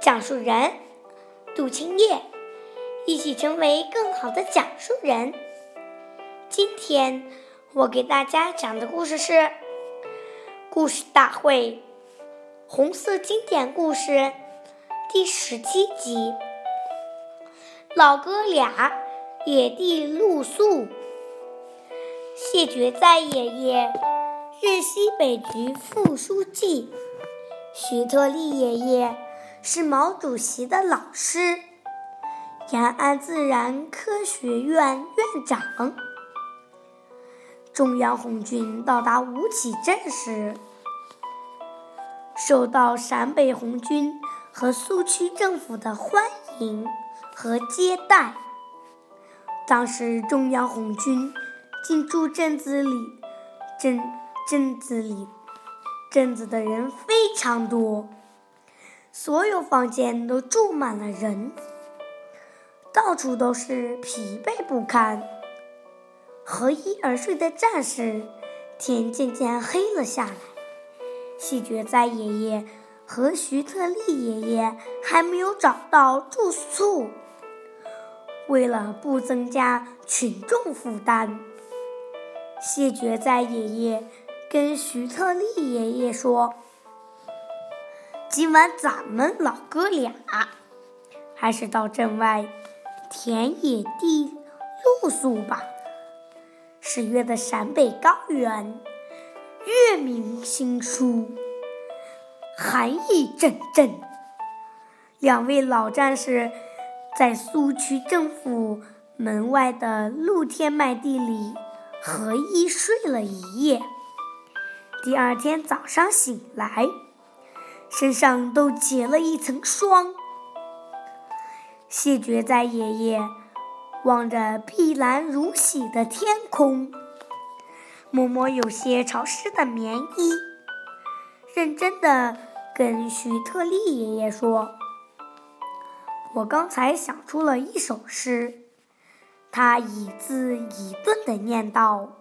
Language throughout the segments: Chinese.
讲述人杜青叶，一起成为更好的讲述人。今天我给大家讲的故事是《故事大会》红色经典故事第十七集《老哥俩野地露宿》，谢觉哉爷爷。日西北局副书记徐特立爷爷是毛主席的老师，延安自然科学院院长。中央红军到达吴起镇时，受到陕北红军和苏区政府的欢迎和接待。当时中央红军进驻镇子里，镇。镇子里，镇子的人非常多，所有房间都住满了人，到处都是疲惫不堪。合衣而睡的战士，天渐渐黑了下来。谢觉哉爷爷和徐特立爷爷还没有找到住宿，为了不增加群众负担，谢觉哉爷爷。跟徐特立爷爷说：“今晚咱们老哥俩还是到镇外田野地露宿吧。十月的陕北高原，月明星疏，寒意阵阵。两位老战士在苏区政府门外的露天麦地里合衣睡了一夜。”第二天早上醒来，身上都结了一层霜。谢觉哉爷爷望着碧蓝如洗的天空，摸摸有些潮湿的棉衣，认真的跟徐特立爷爷说：“我刚才想出了一首诗。”他一字一顿的念道。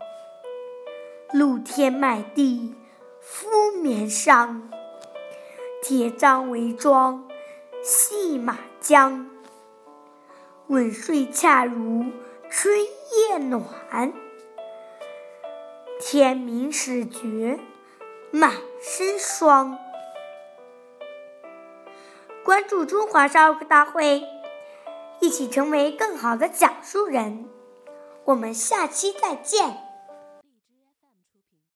露天麦地，敷棉裳，铁杖为庄，系马缰。稳睡恰如春夜暖，天明始觉满身霜。关注中华少儿大会，一起成为更好的讲述人。我们下期再见。